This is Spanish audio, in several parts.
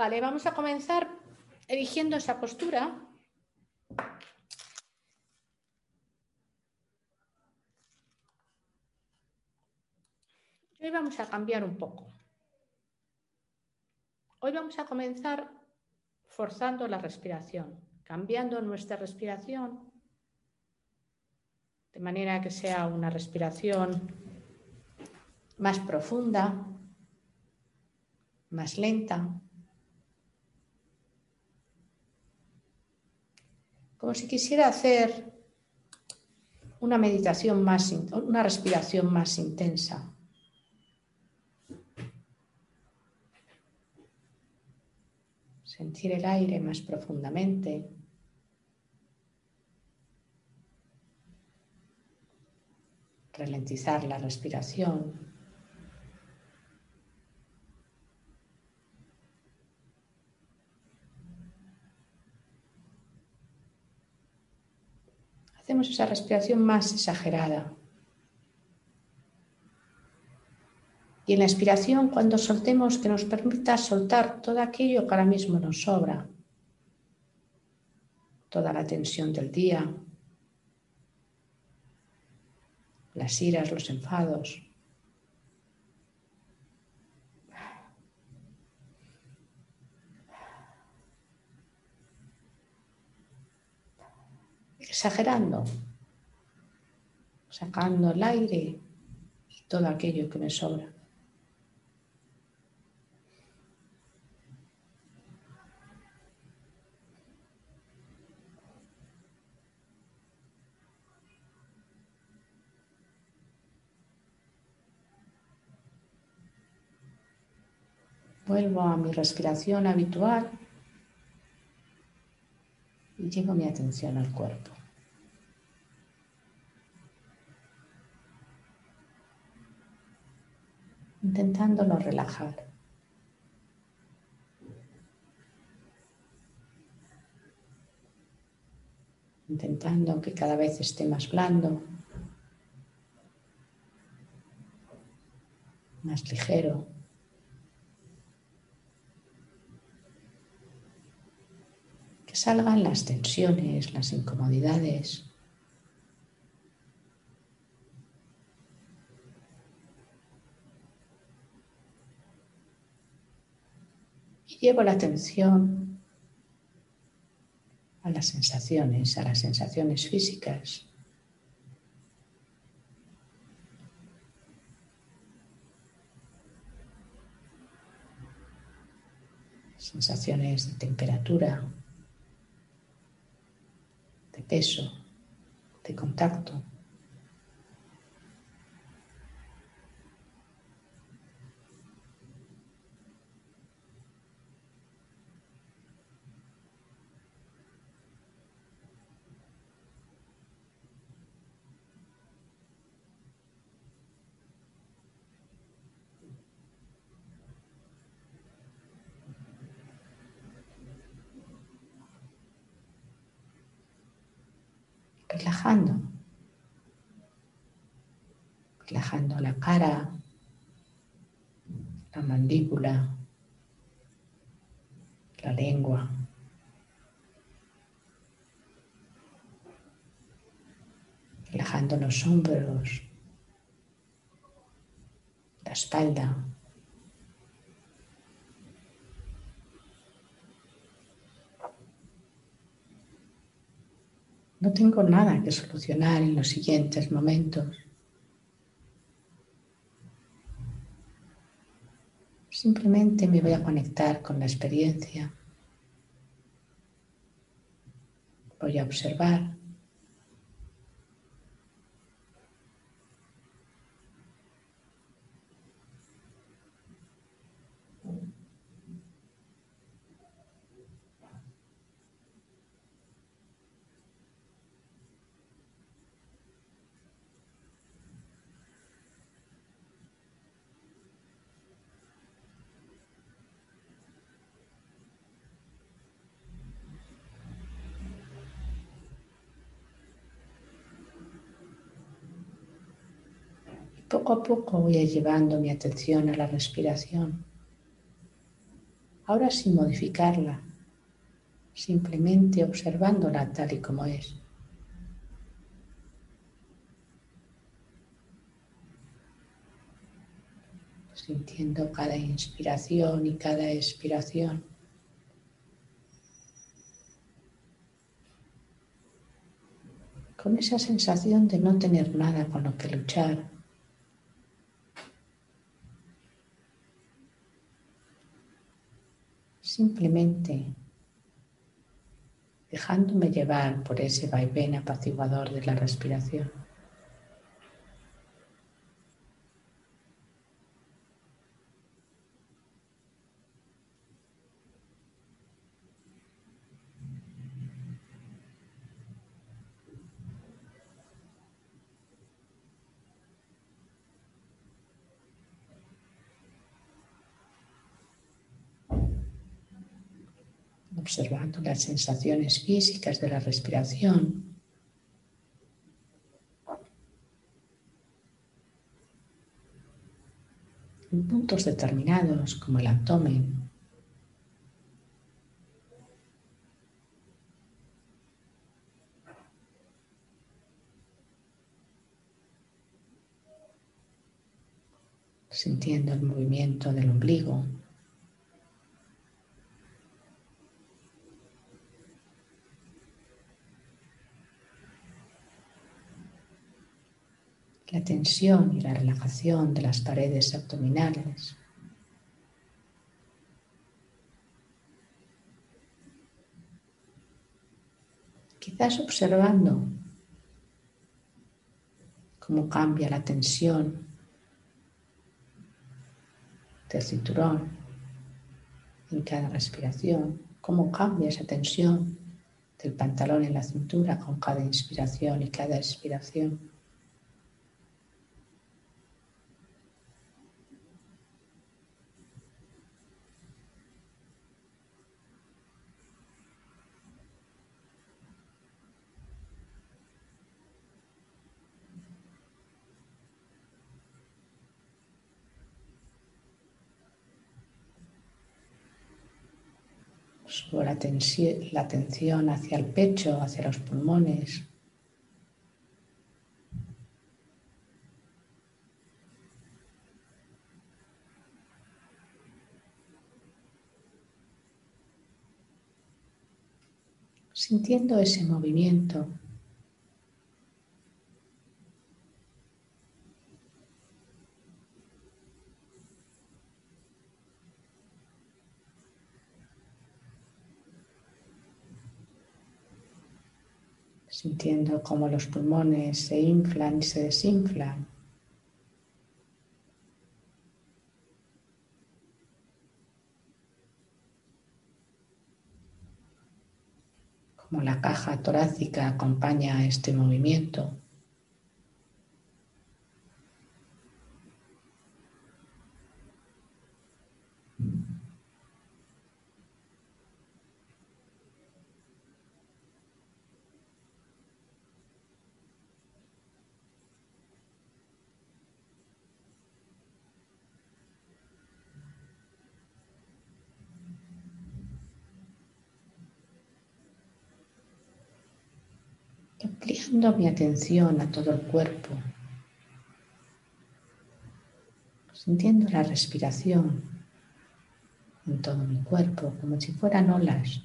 Vale, vamos a comenzar eligiendo esa postura. Hoy vamos a cambiar un poco. Hoy vamos a comenzar forzando la respiración, cambiando nuestra respiración de manera que sea una respiración más profunda, más lenta, como si quisiera hacer una meditación más, una respiración más intensa. Sentir el aire más profundamente. Ralentizar la respiración. Hacemos esa respiración más exagerada. Y en la expiración, cuando soltemos, que nos permita soltar todo aquello que ahora mismo nos sobra, toda la tensión del día, las iras, los enfados. Exagerando, sacando el aire y todo aquello que me sobra. Vuelvo a mi respiración habitual y llevo mi atención al cuerpo. Intentándolo relajar. Intentando que cada vez esté más blando, más ligero. Que salgan las tensiones, las incomodidades. Llevo la atención a las sensaciones, a las sensaciones físicas. Sensaciones de temperatura, de peso, de contacto. relajando, relajando la cara, la mandíbula, la lengua. Relajando los hombros, la espalda. No tengo nada que solucionar en los siguientes momentos. Simplemente me voy a conectar con la experiencia. Voy a observar Poco a poco voy llevando mi atención a la respiración, ahora sin modificarla, simplemente observándola tal y como es. Sintiendo cada inspiración y cada expiración. Con esa sensación de no tener nada con lo que luchar. Simplemente dejándome llevar por ese vaivén apaciguador de la respiración. Observando las sensaciones físicas de la respiración. En puntos determinados como el abdomen. Sintiendo el movimiento del ombligo. La tensión y la relajación de las paredes abdominales. Quizás observando cómo cambia la tensión del cinturón en cada respiración, cómo cambia esa tensión del pantalón en la cintura con cada inspiración y cada expiración. Subo la, la atención hacia el pecho, hacia los pulmones. Sintiendo ese movimiento sintiendo cómo los pulmones se inflan y se desinflan. Como la caja torácica acompaña este movimiento. Mi atención a todo el cuerpo, sintiendo la respiración en todo mi cuerpo como si fueran olas.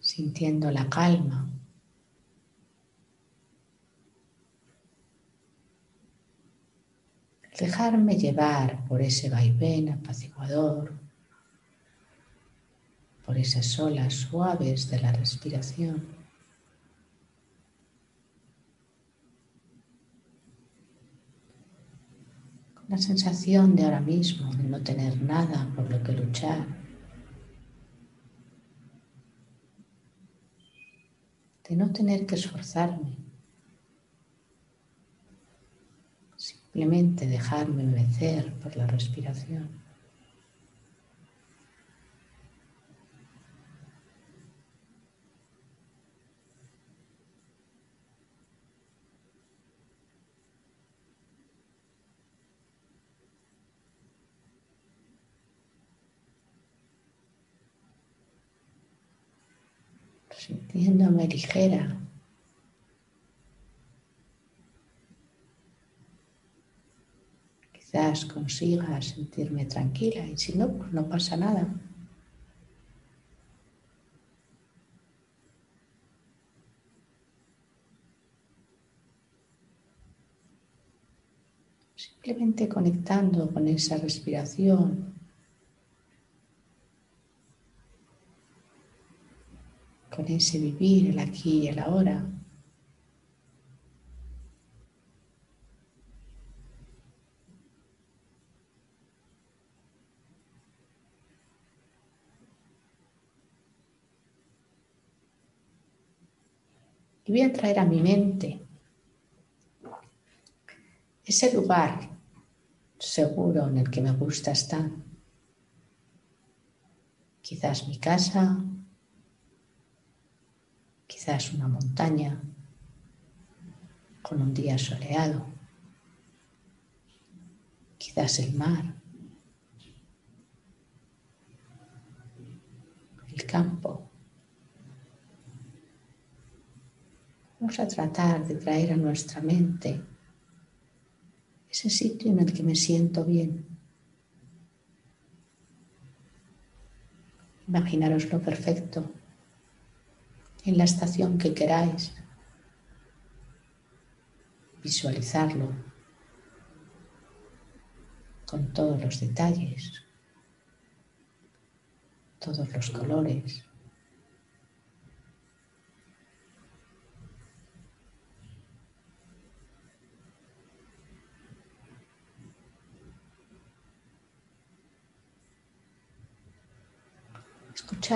sintiendo la calma dejarme llevar por ese vaivén apaciguador, por esas olas suaves de la respiración. Con la sensación de ahora mismo de no tener nada por lo que luchar. De no tener que esforzarme Simplemente dejarme envejecer por la respiración. sintiéndome ligera Quizás consiga sentirme tranquila y si no, pues no pasa nada. Simplemente conectando con esa respiración. Con ese vivir el aquí y el ahora. Voy a traer a mi mente ese lugar seguro en el que me gusta estar. Quizás mi casa, quizás una montaña con un día soleado, quizás el mar, el campo. Vamos a tratar de traer a nuestra mente ese sitio en el que me siento bien. Imaginaros lo perfecto en la estación que queráis. Visualizarlo con todos los detalles, todos los colores.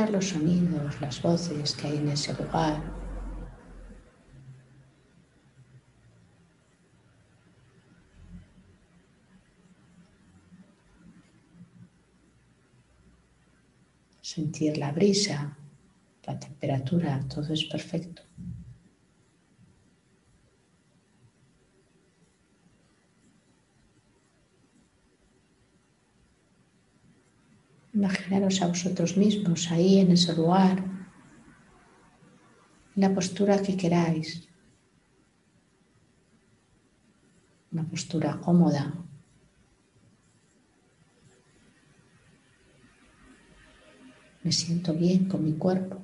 Los sonidos, las voces que hay en ese lugar. Sentir la brisa, la temperatura, todo es perfecto. Imaginaros a vosotros mismos ahí en ese lugar, en la postura que queráis. Una postura cómoda. Me siento bien con mi cuerpo.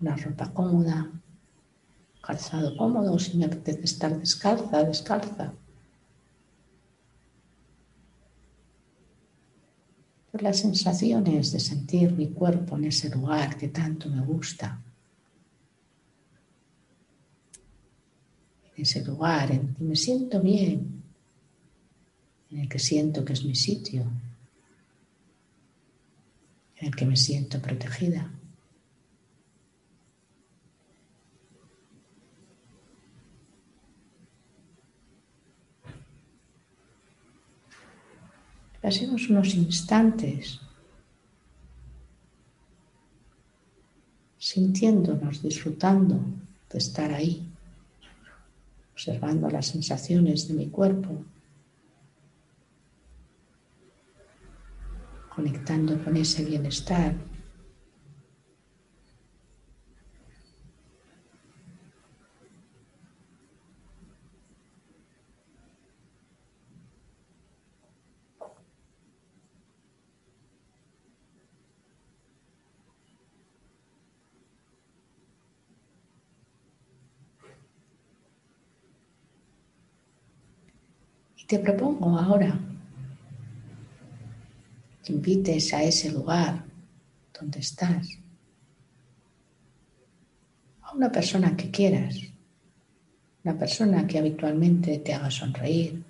Una ropa cómoda, calzado cómodo, si me apetece estar descalza, descalza. Por las sensaciones de sentir mi cuerpo en ese lugar que tanto me gusta. En ese lugar en que me siento bien, en el que siento que es mi sitio, en el que me siento protegida. Pasemos unos instantes sintiéndonos, disfrutando de estar ahí, observando las sensaciones de mi cuerpo, conectando con ese bienestar te propongo ahora que invites a ese lugar donde estás a una persona que quieras, una persona que habitualmente te haga sonreír,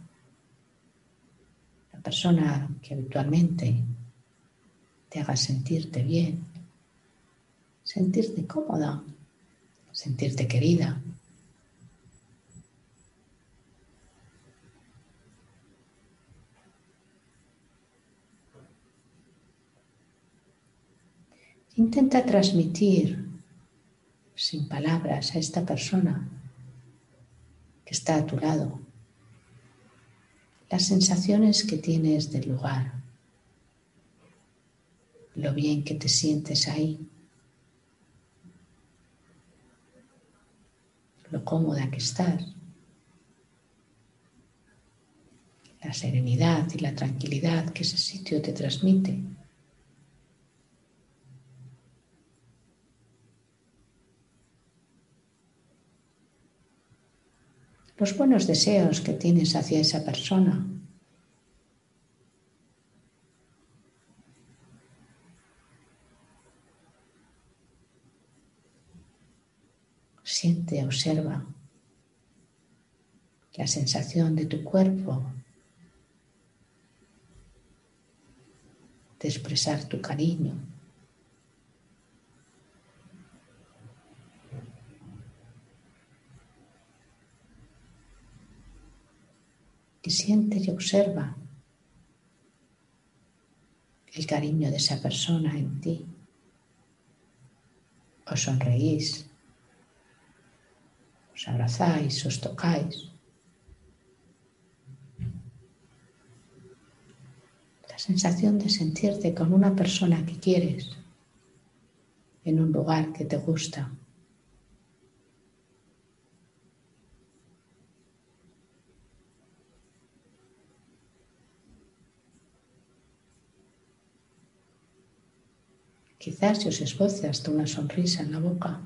una persona que habitualmente te haga sentirte bien, sentirte cómoda, sentirte querida. Intenta transmitir sin palabras a esta persona que está a tu lado las sensaciones que tienes del lugar, lo bien que te sientes ahí, lo cómoda que estás, la serenidad y la tranquilidad que ese sitio te transmite. Los buenos deseos que tienes hacia esa persona. Siente, observa la sensación de tu cuerpo de expresar tu cariño. Y siente y observa el cariño de esa persona en ti. Os sonreís, os abrazáis, os tocáis. La sensación de sentirte con una persona que quieres en un lugar que te gusta. Quizás se os esboce hasta una sonrisa en la boca.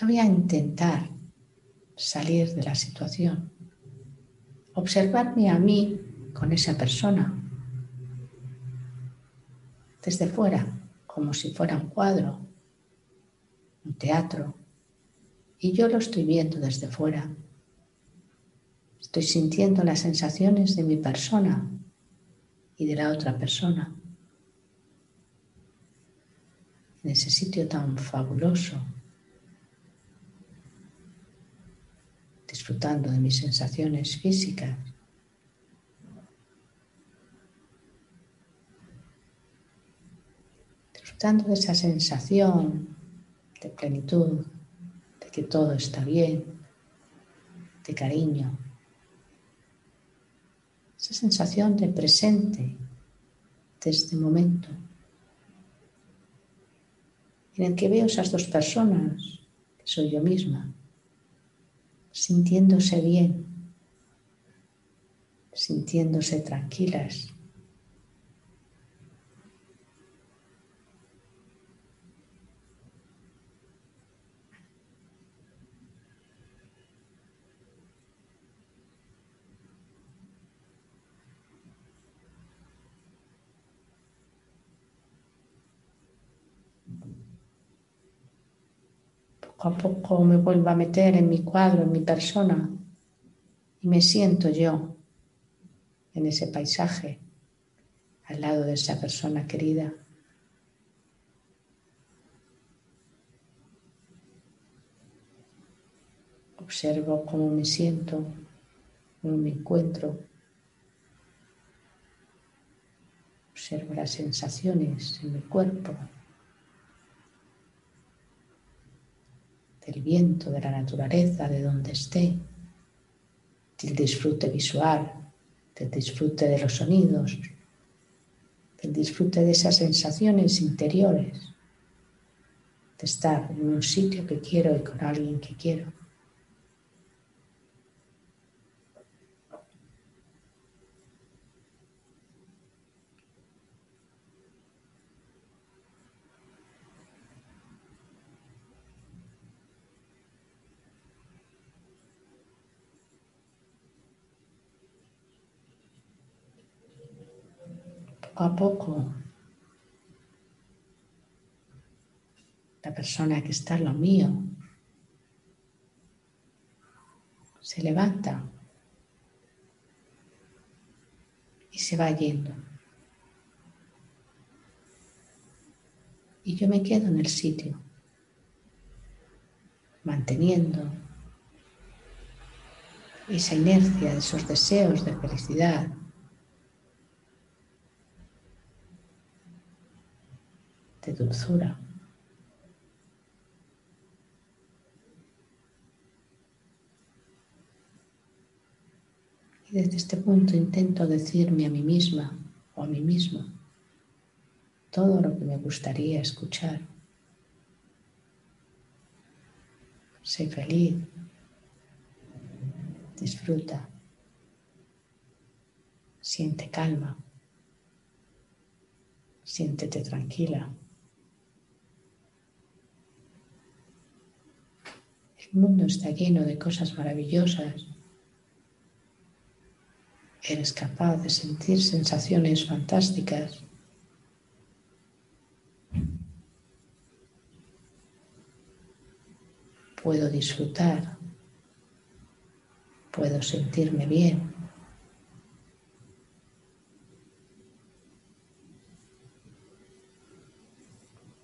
voy a intentar salir de la situación, observarme a mí con esa persona desde fuera, como si fuera un cuadro, un teatro, y yo lo estoy viendo desde fuera. Estoy sintiendo las sensaciones de mi persona y de la otra persona. En ese sitio tan fabuloso disfrutando de mis sensaciones físicas. Disfrutando de esa sensación de plenitud, de que todo está bien, de cariño. Esa sensación de presente de este momento en el que veo esas dos personas, que soy yo misma, sintiéndose bien, sintiéndose tranquilas. Poco a poco me vuelvo a meter en mi cuadro, en mi persona, y me siento yo en ese paisaje, al lado de esa persona querida. Observo cómo me siento, cómo me encuentro. Observo las sensaciones en mi cuerpo. del viento, de la naturaleza, de donde esté, del disfrute visual, del disfrute de los sonidos, del disfrute de esas sensaciones interiores, de estar en un sitio que quiero y con alguien que quiero. A poco la persona que está en lo mío se levanta y se va yendo. Y yo me quedo en el sitio, manteniendo esa inercia de esos deseos de felicidad, de dulzura. Y desde este punto intento decirme a mí misma o a mí mismo todo lo que me gustaría escuchar. Sé feliz. Disfruta. Siente calma. Siéntete tranquila. El mundo está lleno de cosas maravillosas. Eres capaz de sentir sensaciones fantásticas. Puedo disfrutar. Puedo sentirme bien.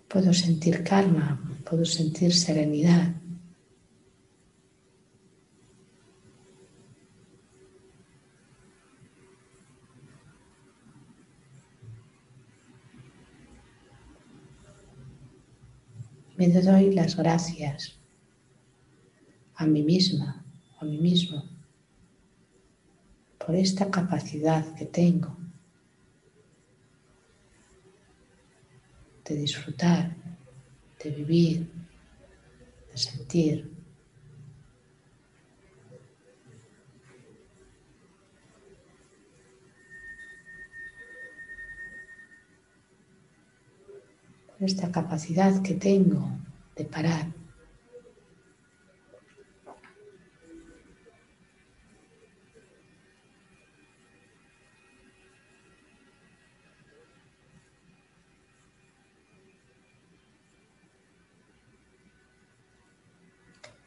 Puedo sentir calma, puedo sentir serenidad. Me doy las gracias a mí misma, a mí mismo, por esta capacidad que tengo de disfrutar, de vivir, de sentir. Esta capacidad que tengo de parar.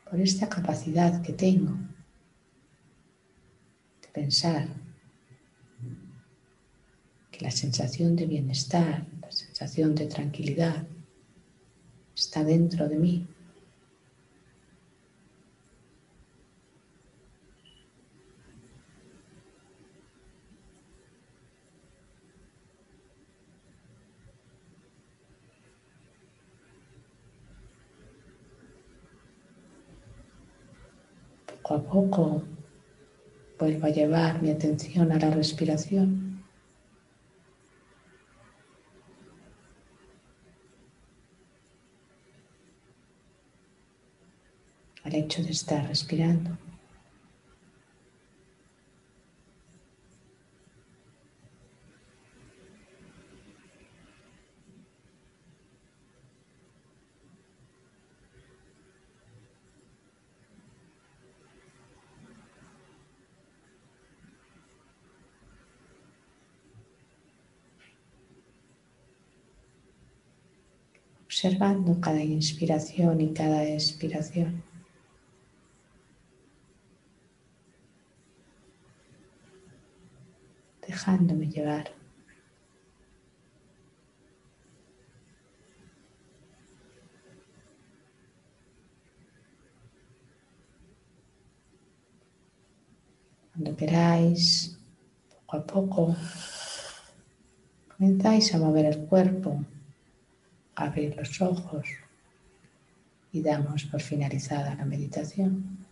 por esta capacidad que tengo de pensar que la sensación de bienestar, sensación de tranquilidad está dentro de mí. Poco a poco vuelvo a llevar mi atención a la respiración. al hecho de estar respirando. observando cada inspiración y cada expiración. Dejándome llevar. Cuando queráis, poco a poco, comenzáis a mover el cuerpo, abrir los ojos y damos por finalizada la meditación.